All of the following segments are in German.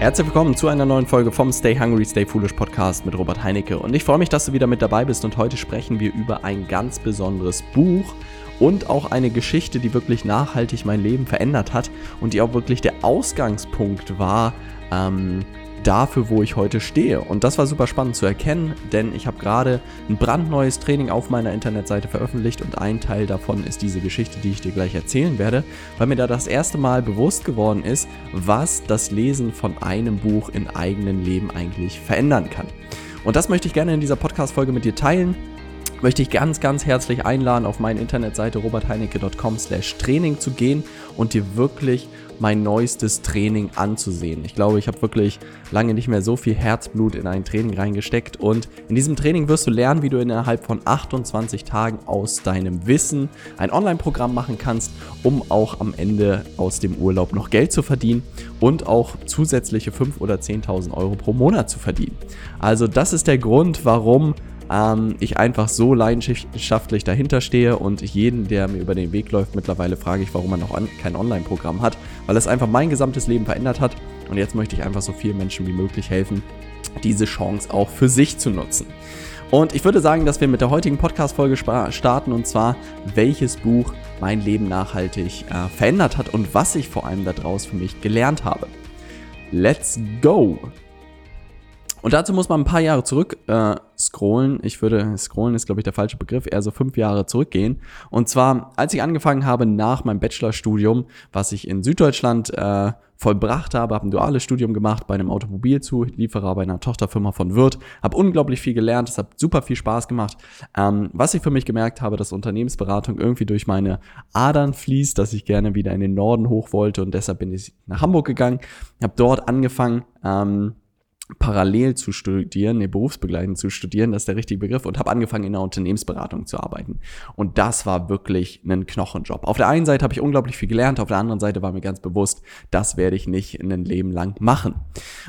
Herzlich willkommen zu einer neuen Folge vom Stay Hungry, Stay Foolish Podcast mit Robert Heinecke. Und ich freue mich, dass du wieder mit dabei bist. Und heute sprechen wir über ein ganz besonderes Buch und auch eine Geschichte, die wirklich nachhaltig mein Leben verändert hat und die auch wirklich der Ausgangspunkt war, ähm, dafür, wo ich heute stehe. Und das war super spannend zu erkennen, denn ich habe gerade ein brandneues Training auf meiner Internetseite veröffentlicht und ein Teil davon ist diese Geschichte, die ich dir gleich erzählen werde, weil mir da das erste Mal bewusst geworden ist, was das Lesen von einem Buch im eigenen Leben eigentlich verändern kann. Und das möchte ich gerne in dieser Podcast-Folge mit dir teilen möchte ich ganz, ganz herzlich einladen, auf meine Internetseite robertheinecke.com slash Training zu gehen und dir wirklich mein neuestes Training anzusehen. Ich glaube, ich habe wirklich lange nicht mehr so viel Herzblut in ein Training reingesteckt und in diesem Training wirst du lernen, wie du innerhalb von 28 Tagen aus deinem Wissen ein Online-Programm machen kannst, um auch am Ende aus dem Urlaub noch Geld zu verdienen und auch zusätzliche 5.000 oder 10.000 Euro pro Monat zu verdienen. Also das ist der Grund, warum ähm, ich einfach so leidenschaftlich dahinter stehe und jeden, der mir über den Weg läuft, mittlerweile frage ich, warum er noch kein Online-Programm hat, weil es einfach mein gesamtes Leben verändert hat und jetzt möchte ich einfach so vielen Menschen wie möglich helfen, diese Chance auch für sich zu nutzen. Und ich würde sagen, dass wir mit der heutigen Podcast-Folge starten und zwar, welches Buch mein Leben nachhaltig äh, verändert hat und was ich vor allem daraus für mich gelernt habe. Let's go! Und dazu muss man ein paar Jahre zurück äh, scrollen. Ich würde, scrollen ist glaube ich der falsche Begriff, eher so fünf Jahre zurückgehen. Und zwar, als ich angefangen habe nach meinem Bachelorstudium, was ich in Süddeutschland äh, vollbracht habe, habe ein duales Studium gemacht bei einem Automobilzulieferer, bei einer Tochterfirma von Wirt, habe unglaublich viel gelernt, es hat super viel Spaß gemacht. Ähm, was ich für mich gemerkt habe, dass Unternehmensberatung irgendwie durch meine Adern fließt, dass ich gerne wieder in den Norden hoch wollte und deshalb bin ich nach Hamburg gegangen, habe dort angefangen, ähm, parallel zu studieren, nee, berufsbegleitend zu studieren, das ist der richtige Begriff, und habe angefangen in der Unternehmensberatung zu arbeiten. Und das war wirklich ein Knochenjob. Auf der einen Seite habe ich unglaublich viel gelernt, auf der anderen Seite war mir ganz bewusst, das werde ich nicht in ein Leben lang machen.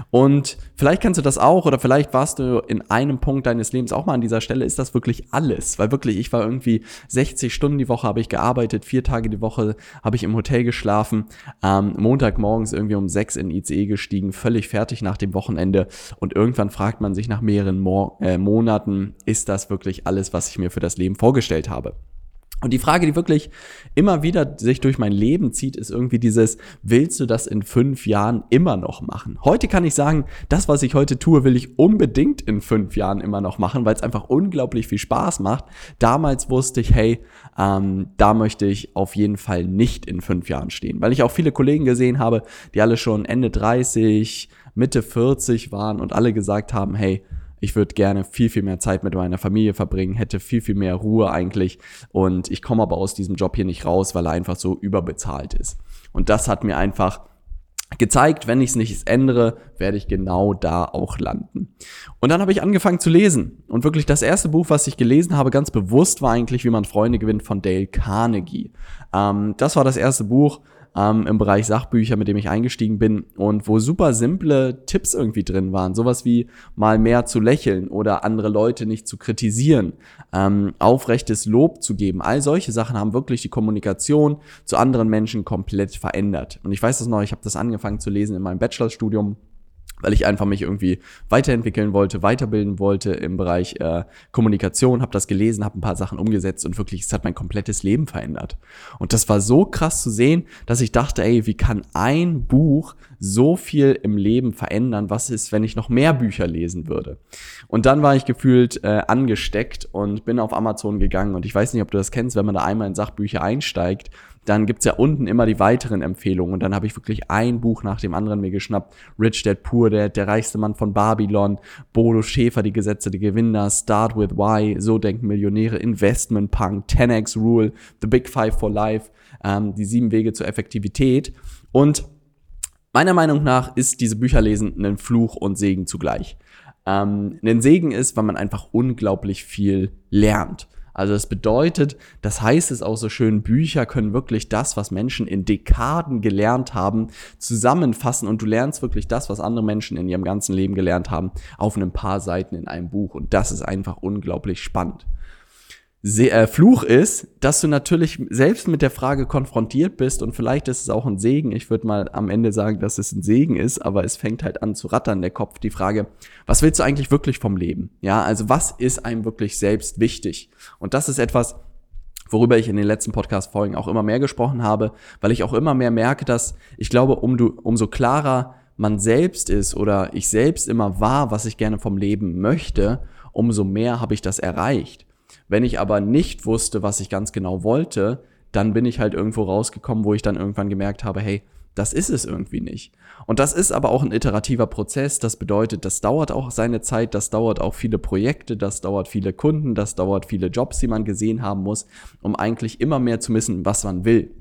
Und vielleicht kannst du das auch, oder vielleicht warst du in einem Punkt deines Lebens auch mal an dieser Stelle, ist das wirklich alles? Weil wirklich, ich war irgendwie 60 Stunden die Woche habe ich gearbeitet, vier Tage die Woche habe ich im Hotel geschlafen, ähm, Montagmorgens irgendwie um sechs in ICE gestiegen, völlig fertig nach dem Wochenende und irgendwann fragt man sich nach mehreren Mo äh, Monaten, ist das wirklich alles, was ich mir für das Leben vorgestellt habe? Und die Frage, die wirklich immer wieder sich durch mein Leben zieht, ist irgendwie dieses, willst du das in fünf Jahren immer noch machen? Heute kann ich sagen, das, was ich heute tue, will ich unbedingt in fünf Jahren immer noch machen, weil es einfach unglaublich viel Spaß macht. Damals wusste ich, hey, ähm, da möchte ich auf jeden Fall nicht in fünf Jahren stehen, weil ich auch viele Kollegen gesehen habe, die alle schon Ende 30, Mitte 40 waren und alle gesagt haben, hey, ich würde gerne viel, viel mehr Zeit mit meiner Familie verbringen, hätte viel, viel mehr Ruhe eigentlich. Und ich komme aber aus diesem Job hier nicht raus, weil er einfach so überbezahlt ist. Und das hat mir einfach gezeigt, wenn ich es nicht ändere, werde ich genau da auch landen. Und dann habe ich angefangen zu lesen. Und wirklich das erste Buch, was ich gelesen habe, ganz bewusst war eigentlich, wie man Freunde gewinnt von Dale Carnegie. Ähm, das war das erste Buch, ähm, im Bereich Sachbücher, mit dem ich eingestiegen bin und wo super simple Tipps irgendwie drin waren. Sowas wie mal mehr zu lächeln oder andere Leute nicht zu kritisieren, ähm, aufrechtes Lob zu geben. All solche Sachen haben wirklich die Kommunikation zu anderen Menschen komplett verändert. Und ich weiß das noch, ich habe das angefangen zu lesen in meinem Bachelorstudium weil ich einfach mich irgendwie weiterentwickeln wollte, weiterbilden wollte im Bereich äh, Kommunikation, habe das gelesen, habe ein paar Sachen umgesetzt und wirklich, es hat mein komplettes Leben verändert. Und das war so krass zu sehen, dass ich dachte, ey, wie kann ein Buch so viel im Leben verändern? Was ist, wenn ich noch mehr Bücher lesen würde? Und dann war ich gefühlt äh, angesteckt und bin auf Amazon gegangen und ich weiß nicht, ob du das kennst, wenn man da einmal in Sachbücher einsteigt, dann gibt's ja unten immer die weiteren Empfehlungen. Und dann habe ich wirklich ein Buch nach dem anderen mir geschnappt. Rich Dad Poor Dad, Der reichste Mann von Babylon, Bodo Schäfer, Die Gesetze der Gewinner, Start with Why, So denken Millionäre, Investment Punk, 10x Rule, The Big Five for Life, ähm, die sieben Wege zur Effektivität. Und meiner Meinung nach ist diese Bücherlesen ein Fluch und Segen zugleich. Ähm, ein Segen ist, weil man einfach unglaublich viel lernt. Also das bedeutet, das heißt es auch so schön, Bücher können wirklich das, was Menschen in Dekaden gelernt haben, zusammenfassen und du lernst wirklich das, was andere Menschen in ihrem ganzen Leben gelernt haben, auf ein paar Seiten in einem Buch und das ist einfach unglaublich spannend. Äh, Fluch ist, dass du natürlich selbst mit der Frage konfrontiert bist und vielleicht ist es auch ein Segen. Ich würde mal am Ende sagen, dass es ein Segen ist, aber es fängt halt an zu rattern, der Kopf, die Frage, was willst du eigentlich wirklich vom Leben? Ja, also was ist einem wirklich selbst wichtig? Und das ist etwas, worüber ich in den letzten Podcast-Folgen auch immer mehr gesprochen habe, weil ich auch immer mehr merke, dass ich glaube, um du, umso klarer man selbst ist oder ich selbst immer war, was ich gerne vom Leben möchte, umso mehr habe ich das erreicht. Wenn ich aber nicht wusste, was ich ganz genau wollte, dann bin ich halt irgendwo rausgekommen, wo ich dann irgendwann gemerkt habe, hey, das ist es irgendwie nicht. Und das ist aber auch ein iterativer Prozess. Das bedeutet, das dauert auch seine Zeit, das dauert auch viele Projekte, das dauert viele Kunden, das dauert viele Jobs, die man gesehen haben muss, um eigentlich immer mehr zu wissen, was man will.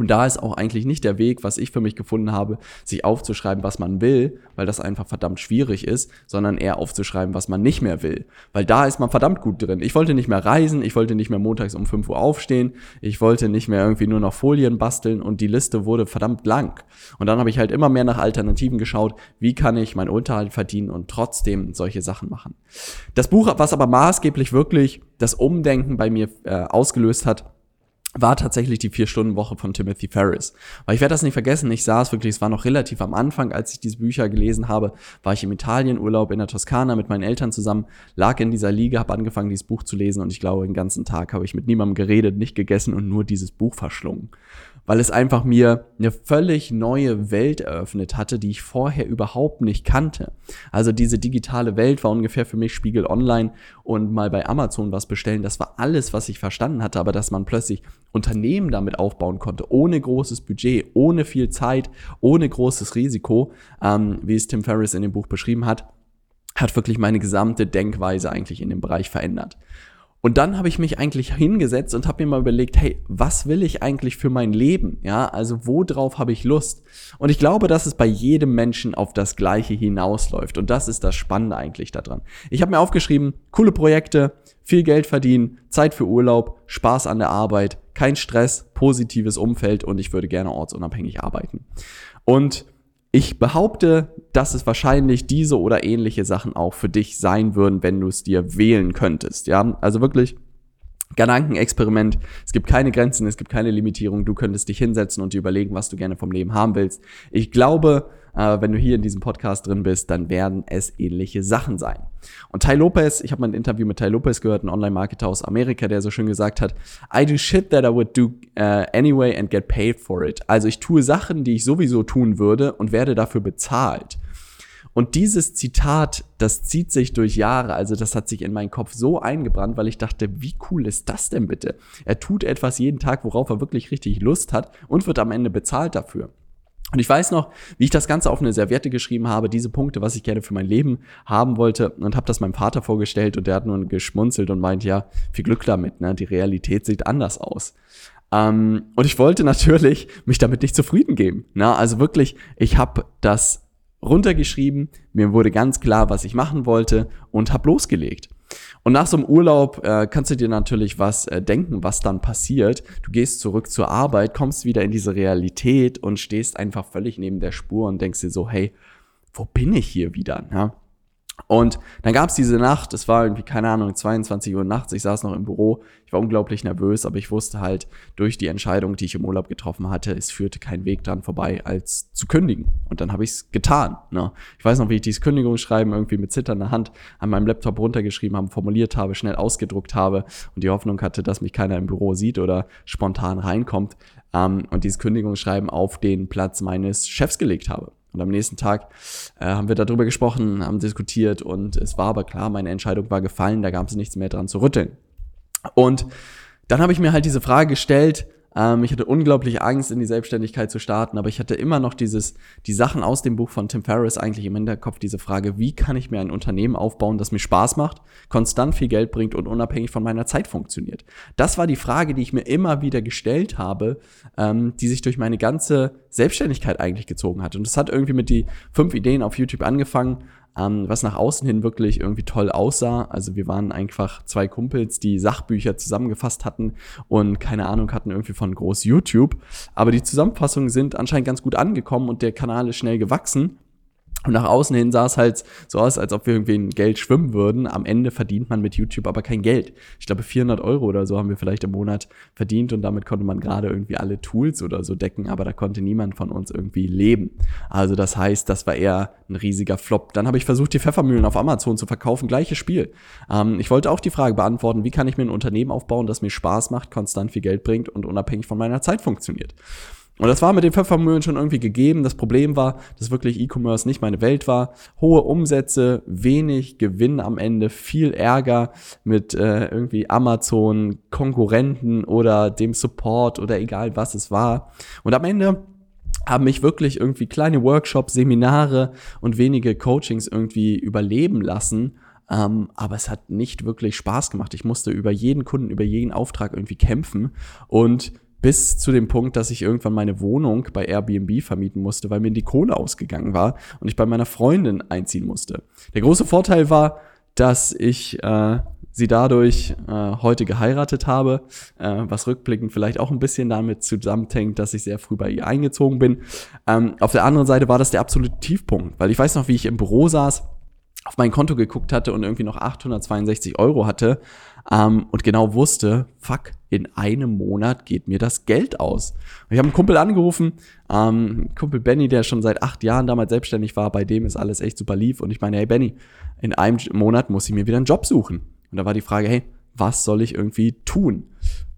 Und da ist auch eigentlich nicht der Weg, was ich für mich gefunden habe, sich aufzuschreiben, was man will, weil das einfach verdammt schwierig ist, sondern eher aufzuschreiben, was man nicht mehr will. Weil da ist man verdammt gut drin. Ich wollte nicht mehr reisen, ich wollte nicht mehr montags um 5 Uhr aufstehen, ich wollte nicht mehr irgendwie nur noch Folien basteln und die Liste wurde verdammt lang. Und dann habe ich halt immer mehr nach Alternativen geschaut, wie kann ich meinen Unterhalt verdienen und trotzdem solche Sachen machen. Das Buch, was aber maßgeblich wirklich das Umdenken bei mir äh, ausgelöst hat, war tatsächlich die Vier-Stunden-Woche von Timothy Ferris. Weil ich werde das nicht vergessen, ich saß wirklich, es war noch relativ am Anfang, als ich diese Bücher gelesen habe, war ich im Italienurlaub in der Toskana mit meinen Eltern zusammen, lag in dieser Liege, habe angefangen, dieses Buch zu lesen und ich glaube, den ganzen Tag habe ich mit niemandem geredet, nicht gegessen und nur dieses Buch verschlungen weil es einfach mir eine völlig neue Welt eröffnet hatte, die ich vorher überhaupt nicht kannte. Also diese digitale Welt war ungefähr für mich Spiegel Online und mal bei Amazon was bestellen. Das war alles, was ich verstanden hatte, aber dass man plötzlich Unternehmen damit aufbauen konnte, ohne großes Budget, ohne viel Zeit, ohne großes Risiko, ähm, wie es Tim Ferriss in dem Buch beschrieben hat, hat wirklich meine gesamte Denkweise eigentlich in dem Bereich verändert. Und dann habe ich mich eigentlich hingesetzt und habe mir mal überlegt, hey, was will ich eigentlich für mein Leben? Ja, also worauf habe ich Lust? Und ich glaube, dass es bei jedem Menschen auf das Gleiche hinausläuft. Und das ist das Spannende eigentlich daran. Ich habe mir aufgeschrieben, coole Projekte, viel Geld verdienen, Zeit für Urlaub, Spaß an der Arbeit, kein Stress, positives Umfeld und ich würde gerne ortsunabhängig arbeiten. Und ich behaupte, dass es wahrscheinlich diese oder ähnliche Sachen auch für dich sein würden, wenn du es dir wählen könntest. Ja, also wirklich Gedankenexperiment. Es gibt keine Grenzen, es gibt keine Limitierung. Du könntest dich hinsetzen und dir überlegen, was du gerne vom Leben haben willst. Ich glaube, äh, wenn du hier in diesem Podcast drin bist, dann werden es ähnliche Sachen sein. Und Ty Lopez, ich habe mal ein Interview mit Ty Lopez gehört, ein Online-Marketer aus Amerika, der so schön gesagt hat, I do shit that I would do uh, anyway and get paid for it. Also ich tue Sachen, die ich sowieso tun würde und werde dafür bezahlt. Und dieses Zitat, das zieht sich durch Jahre, also das hat sich in meinen Kopf so eingebrannt, weil ich dachte, wie cool ist das denn bitte? Er tut etwas jeden Tag, worauf er wirklich richtig Lust hat und wird am Ende bezahlt dafür. Und ich weiß noch, wie ich das Ganze auf eine Serviette geschrieben habe, diese Punkte, was ich gerne für mein Leben haben wollte und habe das meinem Vater vorgestellt und der hat nur geschmunzelt und meint, ja, viel Glück damit, ne? die Realität sieht anders aus. Ähm, und ich wollte natürlich mich damit nicht zufrieden geben. Ne? Also wirklich, ich habe das runtergeschrieben, mir wurde ganz klar, was ich machen wollte und habe losgelegt. Und nach so einem Urlaub äh, kannst du dir natürlich was äh, denken, was dann passiert. Du gehst zurück zur Arbeit, kommst wieder in diese Realität und stehst einfach völlig neben der Spur und denkst dir so, hey, wo bin ich hier wieder? Ja? Und dann gab es diese Nacht, es war irgendwie, keine Ahnung, 22 Uhr nachts, ich saß noch im Büro, ich war unglaublich nervös, aber ich wusste halt durch die Entscheidung, die ich im Urlaub getroffen hatte, es führte kein Weg dran vorbei, als zu kündigen. Und dann habe ich es getan. Ne? Ich weiß noch, wie ich dieses Kündigungsschreiben irgendwie mit zitternder Hand an meinem Laptop runtergeschrieben habe, formuliert habe, schnell ausgedruckt habe und die Hoffnung hatte, dass mich keiner im Büro sieht oder spontan reinkommt ähm, und dieses Kündigungsschreiben auf den Platz meines Chefs gelegt habe. Und am nächsten Tag äh, haben wir darüber gesprochen, haben diskutiert und es war aber klar, meine Entscheidung war gefallen, da gab es nichts mehr dran zu rütteln. Und dann habe ich mir halt diese Frage gestellt, ähm, ich hatte unglaublich Angst, in die Selbstständigkeit zu starten, aber ich hatte immer noch dieses, die Sachen aus dem Buch von Tim Ferriss eigentlich im Hinterkopf, diese Frage, wie kann ich mir ein Unternehmen aufbauen, das mir Spaß macht, konstant viel Geld bringt und unabhängig von meiner Zeit funktioniert. Das war die Frage, die ich mir immer wieder gestellt habe, ähm, die sich durch meine ganze Selbstständigkeit eigentlich gezogen hat. Und das hat irgendwie mit die fünf Ideen auf YouTube angefangen ähm, was nach außen hin wirklich irgendwie toll aussah. Also wir waren einfach zwei Kumpels, die Sachbücher zusammengefasst hatten und keine Ahnung hatten irgendwie von groß YouTube. Aber die Zusammenfassungen sind anscheinend ganz gut angekommen und der Kanal ist schnell gewachsen. Und nach außen hin sah es halt so aus, als ob wir irgendwie in Geld schwimmen würden. Am Ende verdient man mit YouTube aber kein Geld. Ich glaube, 400 Euro oder so haben wir vielleicht im Monat verdient und damit konnte man gerade irgendwie alle Tools oder so decken, aber da konnte niemand von uns irgendwie leben. Also das heißt, das war eher ein riesiger Flop. Dann habe ich versucht, die Pfeffermühlen auf Amazon zu verkaufen. Gleiches Spiel. Ähm, ich wollte auch die Frage beantworten, wie kann ich mir ein Unternehmen aufbauen, das mir Spaß macht, konstant viel Geld bringt und unabhängig von meiner Zeit funktioniert. Und das war mit den Pfeffermühlen schon irgendwie gegeben. Das Problem war, dass wirklich E-Commerce nicht meine Welt war. Hohe Umsätze, wenig Gewinn am Ende, viel Ärger mit äh, irgendwie Amazon, Konkurrenten oder dem Support oder egal was es war. Und am Ende haben mich wirklich irgendwie kleine Workshops, Seminare und wenige Coachings irgendwie überleben lassen. Um, ähm, aber es hat nicht wirklich Spaß gemacht. Ich musste über jeden Kunden, über jeden Auftrag irgendwie kämpfen und bis zu dem Punkt, dass ich irgendwann meine Wohnung bei Airbnb vermieten musste, weil mir die Kohle ausgegangen war und ich bei meiner Freundin einziehen musste. Der große Vorteil war, dass ich äh, sie dadurch äh, heute geheiratet habe, äh, was rückblickend vielleicht auch ein bisschen damit zusammenhängt, dass ich sehr früh bei ihr eingezogen bin. Ähm, auf der anderen Seite war das der absolute Tiefpunkt, weil ich weiß noch, wie ich im Büro saß, auf mein Konto geguckt hatte und irgendwie noch 862 Euro hatte ähm, und genau wusste, fuck, in einem Monat geht mir das Geld aus. Und ich habe einen Kumpel angerufen, ähm, Kumpel Benny, der schon seit acht Jahren damals selbstständig war, bei dem ist alles echt super lief. Und ich meine, hey Benny, in einem Monat muss ich mir wieder einen Job suchen. Und da war die Frage, hey, was soll ich irgendwie tun?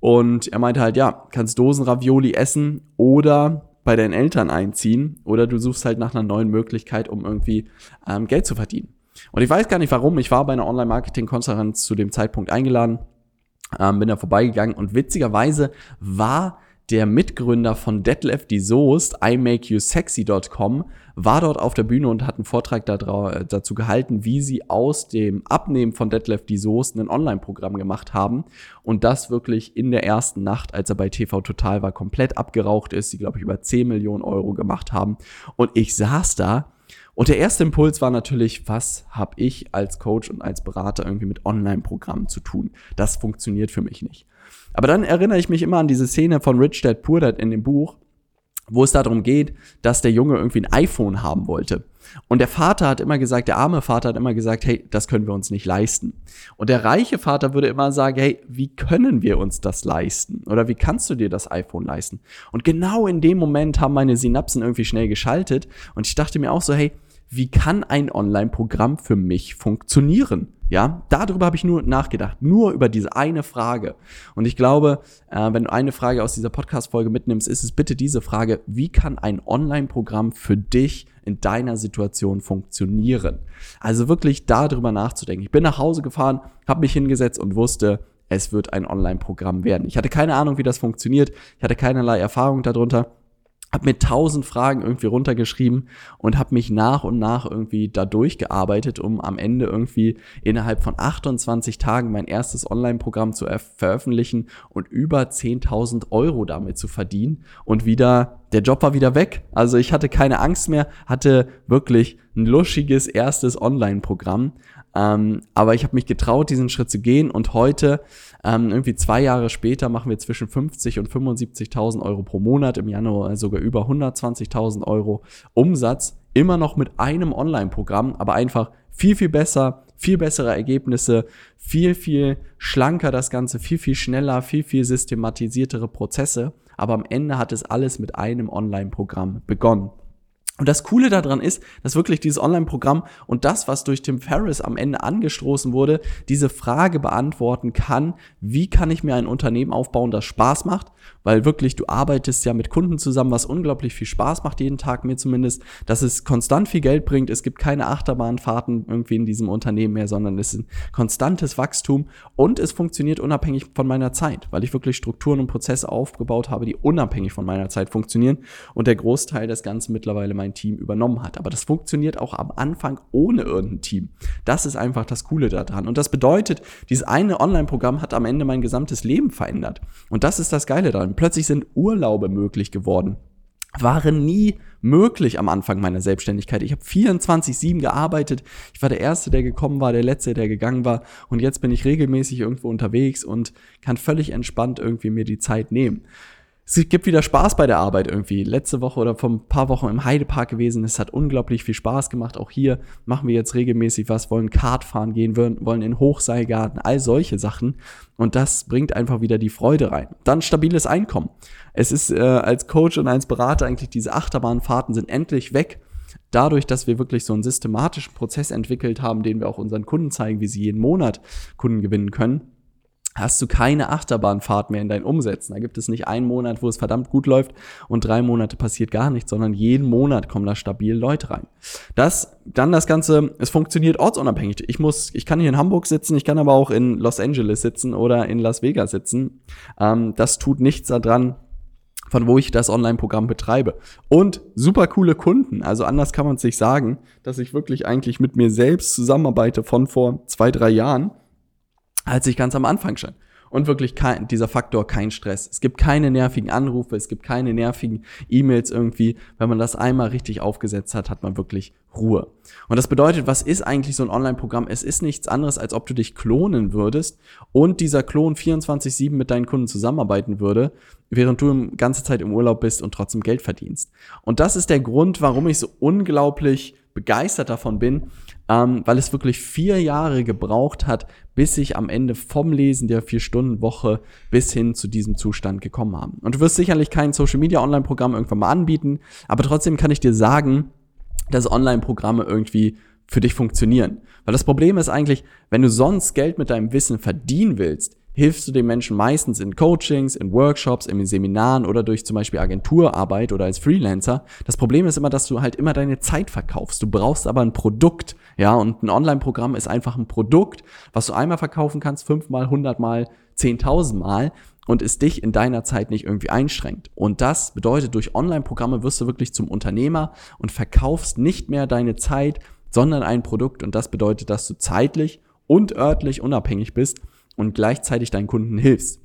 Und er meinte halt, ja, kannst Dosenravioli essen oder bei deinen Eltern einziehen oder du suchst halt nach einer neuen Möglichkeit, um irgendwie ähm, Geld zu verdienen. Und ich weiß gar nicht warum, ich war bei einer Online-Marketing-Konferenz zu dem Zeitpunkt eingeladen, ähm, bin da vorbeigegangen und witzigerweise war der Mitgründer von Detlef die Soest, imakeyousexy.com, war dort auf der Bühne und hat einen Vortrag dazu gehalten, wie sie aus dem Abnehmen von Detlef die Soest ein Online-Programm gemacht haben und das wirklich in der ersten Nacht, als er bei TV Total war, komplett abgeraucht ist, sie glaube ich über 10 Millionen Euro gemacht haben. Und ich saß da und der erste Impuls war natürlich, was habe ich als Coach und als Berater irgendwie mit Online-Programmen zu tun? Das funktioniert für mich nicht. Aber dann erinnere ich mich immer an diese Szene von Rich Dad Poor Dad in dem Buch, wo es darum geht, dass der Junge irgendwie ein iPhone haben wollte. Und der Vater hat immer gesagt, der arme Vater hat immer gesagt, hey, das können wir uns nicht leisten. Und der reiche Vater würde immer sagen, hey, wie können wir uns das leisten? Oder wie kannst du dir das iPhone leisten? Und genau in dem Moment haben meine Synapsen irgendwie schnell geschaltet und ich dachte mir auch so, hey, wie kann ein Online-Programm für mich funktionieren? Ja, darüber habe ich nur nachgedacht, nur über diese eine Frage. Und ich glaube, äh, wenn du eine Frage aus dieser Podcast-Folge mitnimmst, ist es bitte diese Frage, wie kann ein Online-Programm für dich in deiner Situation funktionieren? Also wirklich darüber nachzudenken. Ich bin nach Hause gefahren, habe mich hingesetzt und wusste, es wird ein Online-Programm werden. Ich hatte keine Ahnung, wie das funktioniert. Ich hatte keinerlei Erfahrung darunter habe mir tausend Fragen irgendwie runtergeschrieben und habe mich nach und nach irgendwie da durchgearbeitet, um am Ende irgendwie innerhalb von 28 Tagen mein erstes Online-Programm zu veröffentlichen und über 10.000 Euro damit zu verdienen und wieder, der Job war wieder weg. Also ich hatte keine Angst mehr, hatte wirklich ein luschiges erstes Online-Programm. Ähm, aber ich habe mich getraut, diesen Schritt zu gehen und heute ähm, irgendwie zwei Jahre später machen wir zwischen 50 und 75.000 Euro pro Monat, im Januar sogar über 120.000 Euro Umsatz, immer noch mit einem Online-Programm, aber einfach viel, viel besser, viel bessere Ergebnisse, viel, viel schlanker das Ganze, viel, viel schneller, viel, viel systematisiertere Prozesse. Aber am Ende hat es alles mit einem Online-Programm begonnen. Und das Coole daran ist, dass wirklich dieses Online-Programm und das, was durch Tim Ferriss am Ende angestoßen wurde, diese Frage beantworten kann, wie kann ich mir ein Unternehmen aufbauen, das Spaß macht, weil wirklich du arbeitest ja mit Kunden zusammen, was unglaublich viel Spaß macht jeden Tag, mir zumindest, dass es konstant viel Geld bringt, es gibt keine Achterbahnfahrten irgendwie in diesem Unternehmen mehr, sondern es ist ein konstantes Wachstum. Und es funktioniert unabhängig von meiner Zeit, weil ich wirklich Strukturen und Prozesse aufgebaut habe, die unabhängig von meiner Zeit funktionieren. Und der Großteil des Ganzen mittlerweile mein Team übernommen hat. Aber das funktioniert auch am Anfang ohne irgendein Team. Das ist einfach das Coole daran. Und das bedeutet, dieses eine Online-Programm hat am Ende mein gesamtes Leben verändert. Und das ist das Geile daran. Plötzlich sind Urlaube möglich geworden waren nie möglich am Anfang meiner Selbstständigkeit. Ich habe 24/7 gearbeitet. Ich war der Erste, der gekommen war, der Letzte, der gegangen war. Und jetzt bin ich regelmäßig irgendwo unterwegs und kann völlig entspannt irgendwie mir die Zeit nehmen. Es gibt wieder Spaß bei der Arbeit irgendwie. Letzte Woche oder vor ein paar Wochen im Heidepark gewesen. Es hat unglaublich viel Spaß gemacht. Auch hier machen wir jetzt regelmäßig was, wollen Kart fahren gehen, wollen in Hochseilgarten, all solche Sachen. Und das bringt einfach wieder die Freude rein. Dann stabiles Einkommen. Es ist äh, als Coach und als Berater eigentlich diese Achterbahnfahrten sind endlich weg. Dadurch, dass wir wirklich so einen systematischen Prozess entwickelt haben, den wir auch unseren Kunden zeigen, wie sie jeden Monat Kunden gewinnen können hast du keine Achterbahnfahrt mehr in deinen Umsätzen. Da gibt es nicht einen Monat, wo es verdammt gut läuft und drei Monate passiert gar nichts, sondern jeden Monat kommen da stabil Leute rein. Das, dann das Ganze, es funktioniert ortsunabhängig. Ich muss, ich kann hier in Hamburg sitzen, ich kann aber auch in Los Angeles sitzen oder in Las Vegas sitzen. Ähm, das tut nichts daran, von wo ich das Online-Programm betreibe. Und super coole Kunden. Also anders kann man es sich sagen, dass ich wirklich eigentlich mit mir selbst zusammenarbeite von vor zwei, drei Jahren als ich ganz am Anfang schon. Und wirklich kein, dieser Faktor kein Stress. Es gibt keine nervigen Anrufe, es gibt keine nervigen E-Mails irgendwie. Wenn man das einmal richtig aufgesetzt hat, hat man wirklich Ruhe. Und das bedeutet, was ist eigentlich so ein Online-Programm? Es ist nichts anderes, als ob du dich klonen würdest und dieser Klon 24-7 mit deinen Kunden zusammenarbeiten würde, während du die ganze Zeit im Urlaub bist und trotzdem Geld verdienst. Und das ist der Grund, warum ich so unglaublich begeistert davon bin, ähm, weil es wirklich vier Jahre gebraucht hat, bis ich am Ende vom Lesen der Vier-Stunden-Woche bis hin zu diesem Zustand gekommen habe. Und du wirst sicherlich kein Social-Media-Online-Programm irgendwann mal anbieten, aber trotzdem kann ich dir sagen, dass Online-Programme irgendwie für dich funktionieren. Weil das Problem ist eigentlich, wenn du sonst Geld mit deinem Wissen verdienen willst, hilfst du den Menschen meistens in Coachings, in Workshops, in Seminaren oder durch zum Beispiel Agenturarbeit oder als Freelancer. Das Problem ist immer, dass du halt immer deine Zeit verkaufst. Du brauchst aber ein Produkt, ja, und ein Online-Programm ist einfach ein Produkt, was du einmal verkaufen kannst, fünfmal, hundertmal, zehntausendmal und es dich in deiner Zeit nicht irgendwie einschränkt. Und das bedeutet, durch Online-Programme wirst du wirklich zum Unternehmer und verkaufst nicht mehr deine Zeit, sondern ein Produkt. Und das bedeutet, dass du zeitlich und örtlich unabhängig bist und gleichzeitig deinen Kunden hilfst.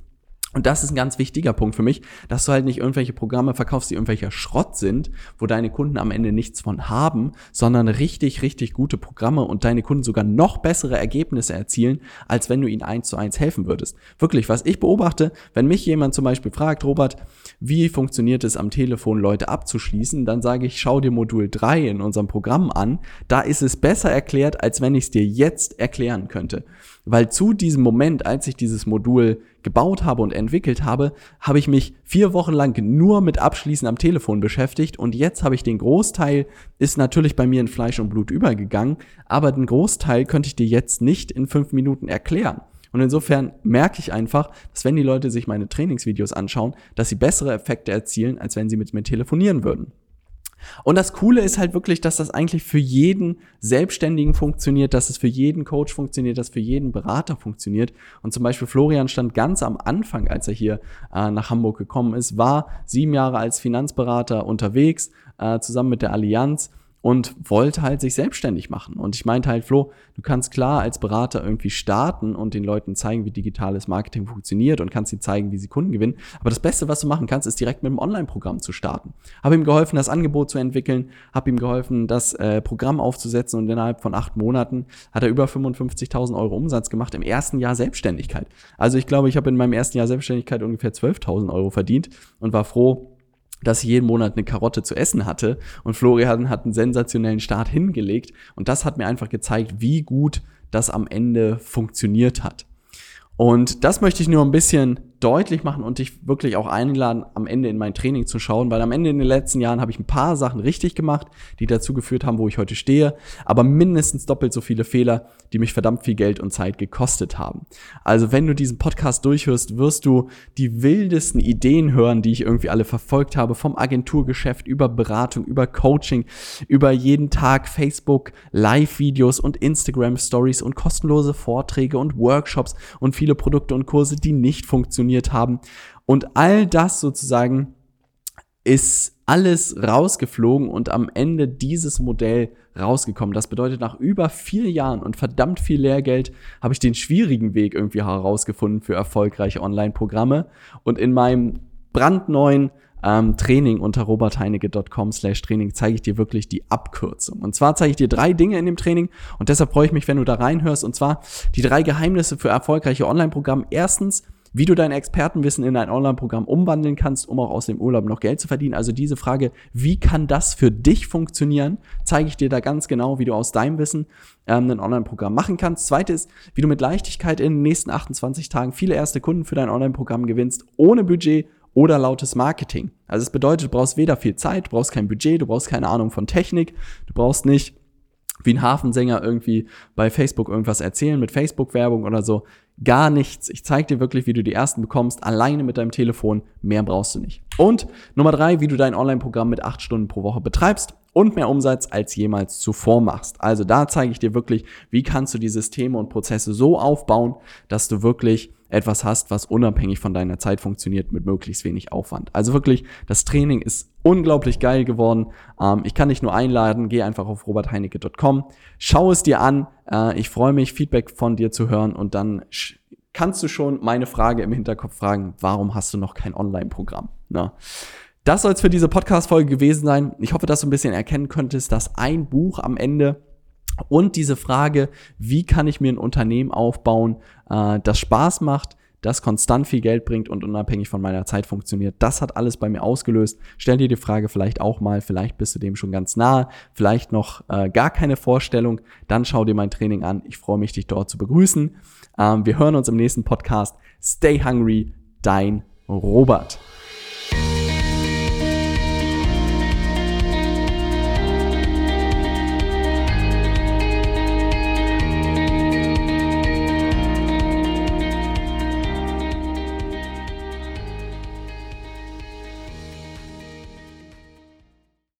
Und das ist ein ganz wichtiger Punkt für mich, dass du halt nicht irgendwelche Programme verkaufst, die irgendwelcher Schrott sind, wo deine Kunden am Ende nichts von haben, sondern richtig, richtig gute Programme und deine Kunden sogar noch bessere Ergebnisse erzielen, als wenn du ihnen eins zu eins helfen würdest. Wirklich, was ich beobachte, wenn mich jemand zum Beispiel fragt, Robert, wie funktioniert es am Telefon, Leute abzuschließen, dann sage ich, schau dir Modul 3 in unserem Programm an. Da ist es besser erklärt, als wenn ich es dir jetzt erklären könnte. Weil zu diesem Moment, als ich dieses Modul gebaut habe und entwickelt habe, habe ich mich vier Wochen lang nur mit Abschließen am Telefon beschäftigt und jetzt habe ich den Großteil, ist natürlich bei mir in Fleisch und Blut übergegangen, aber den Großteil könnte ich dir jetzt nicht in fünf Minuten erklären. Und insofern merke ich einfach, dass wenn die Leute sich meine Trainingsvideos anschauen, dass sie bessere Effekte erzielen, als wenn sie mit mir telefonieren würden. Und das Coole ist halt wirklich, dass das eigentlich für jeden Selbstständigen funktioniert, dass es für jeden Coach funktioniert, dass für jeden Berater funktioniert. Und zum Beispiel Florian stand ganz am Anfang, als er hier äh, nach Hamburg gekommen ist, war sieben Jahre als Finanzberater unterwegs, äh, zusammen mit der Allianz und wollte halt sich selbstständig machen. Und ich meinte halt, Flo, du kannst klar als Berater irgendwie starten und den Leuten zeigen, wie digitales Marketing funktioniert und kannst ihnen zeigen, wie sie Kunden gewinnen. Aber das Beste, was du machen kannst, ist direkt mit einem Online-Programm zu starten. Habe ihm geholfen, das Angebot zu entwickeln, habe ihm geholfen, das äh, Programm aufzusetzen und innerhalb von acht Monaten hat er über 55.000 Euro Umsatz gemacht im ersten Jahr Selbstständigkeit. Also ich glaube, ich habe in meinem ersten Jahr Selbstständigkeit ungefähr 12.000 Euro verdient und war froh, dass ich jeden Monat eine Karotte zu essen hatte. Und Florian hat einen sensationellen Start hingelegt. Und das hat mir einfach gezeigt, wie gut das am Ende funktioniert hat. Und das möchte ich nur ein bisschen deutlich machen und dich wirklich auch einladen, am Ende in mein Training zu schauen, weil am Ende in den letzten Jahren habe ich ein paar Sachen richtig gemacht, die dazu geführt haben, wo ich heute stehe, aber mindestens doppelt so viele Fehler, die mich verdammt viel Geld und Zeit gekostet haben. Also wenn du diesen Podcast durchhörst, wirst du die wildesten Ideen hören, die ich irgendwie alle verfolgt habe, vom Agenturgeschäft über Beratung, über Coaching, über jeden Tag Facebook, Live-Videos und Instagram-Stories und kostenlose Vorträge und Workshops und viele Produkte und Kurse, die nicht funktionieren funktioniert haben. Und all das sozusagen ist alles rausgeflogen und am Ende dieses Modell rausgekommen. Das bedeutet, nach über vier Jahren und verdammt viel Lehrgeld habe ich den schwierigen Weg irgendwie herausgefunden für erfolgreiche Online-Programme. Und in meinem brandneuen ähm, Training unter robertheinecke.com slash Training zeige ich dir wirklich die Abkürzung. Und zwar zeige ich dir drei Dinge in dem Training und deshalb freue ich mich, wenn du da reinhörst. Und zwar die drei Geheimnisse für erfolgreiche Online-Programme. Erstens, wie du dein Expertenwissen in ein Online-Programm umwandeln kannst, um auch aus dem Urlaub noch Geld zu verdienen. Also diese Frage, wie kann das für dich funktionieren, zeige ich dir da ganz genau, wie du aus deinem Wissen ähm, ein Online-Programm machen kannst. Zweite ist, wie du mit Leichtigkeit in den nächsten 28 Tagen viele erste Kunden für dein Online-Programm gewinnst, ohne Budget oder lautes Marketing. Also es bedeutet, du brauchst weder viel Zeit, du brauchst kein Budget, du brauchst keine Ahnung von Technik, du brauchst nicht wie ein Hafensänger irgendwie bei Facebook irgendwas erzählen mit Facebook-Werbung oder so. Gar nichts. Ich zeige dir wirklich, wie du die ersten bekommst, alleine mit deinem Telefon. Mehr brauchst du nicht. Und Nummer drei, wie du dein Online-Programm mit acht Stunden pro Woche betreibst und mehr Umsatz als jemals zuvor machst. Also da zeige ich dir wirklich, wie kannst du die Systeme und Prozesse so aufbauen, dass du wirklich etwas hast, was unabhängig von deiner Zeit funktioniert mit möglichst wenig Aufwand. Also wirklich, das Training ist unglaublich geil geworden. Ähm, ich kann dich nur einladen, geh einfach auf robertheinecke.com, schau es dir an. Äh, ich freue mich, Feedback von dir zu hören und dann kannst du schon meine Frage im Hinterkopf fragen, warum hast du noch kein Online-Programm? Das soll es für diese Podcast-Folge gewesen sein. Ich hoffe, dass du ein bisschen erkennen könntest, dass ein Buch am Ende und diese Frage, wie kann ich mir ein Unternehmen aufbauen, äh, das Spaß macht, das konstant viel Geld bringt und unabhängig von meiner Zeit funktioniert. Das hat alles bei mir ausgelöst. Stell dir die Frage vielleicht auch mal, vielleicht bist du dem schon ganz nahe, vielleicht noch äh, gar keine Vorstellung. Dann schau dir mein Training an. Ich freue mich, dich dort zu begrüßen. Ähm, wir hören uns im nächsten Podcast. Stay hungry, dein Robert.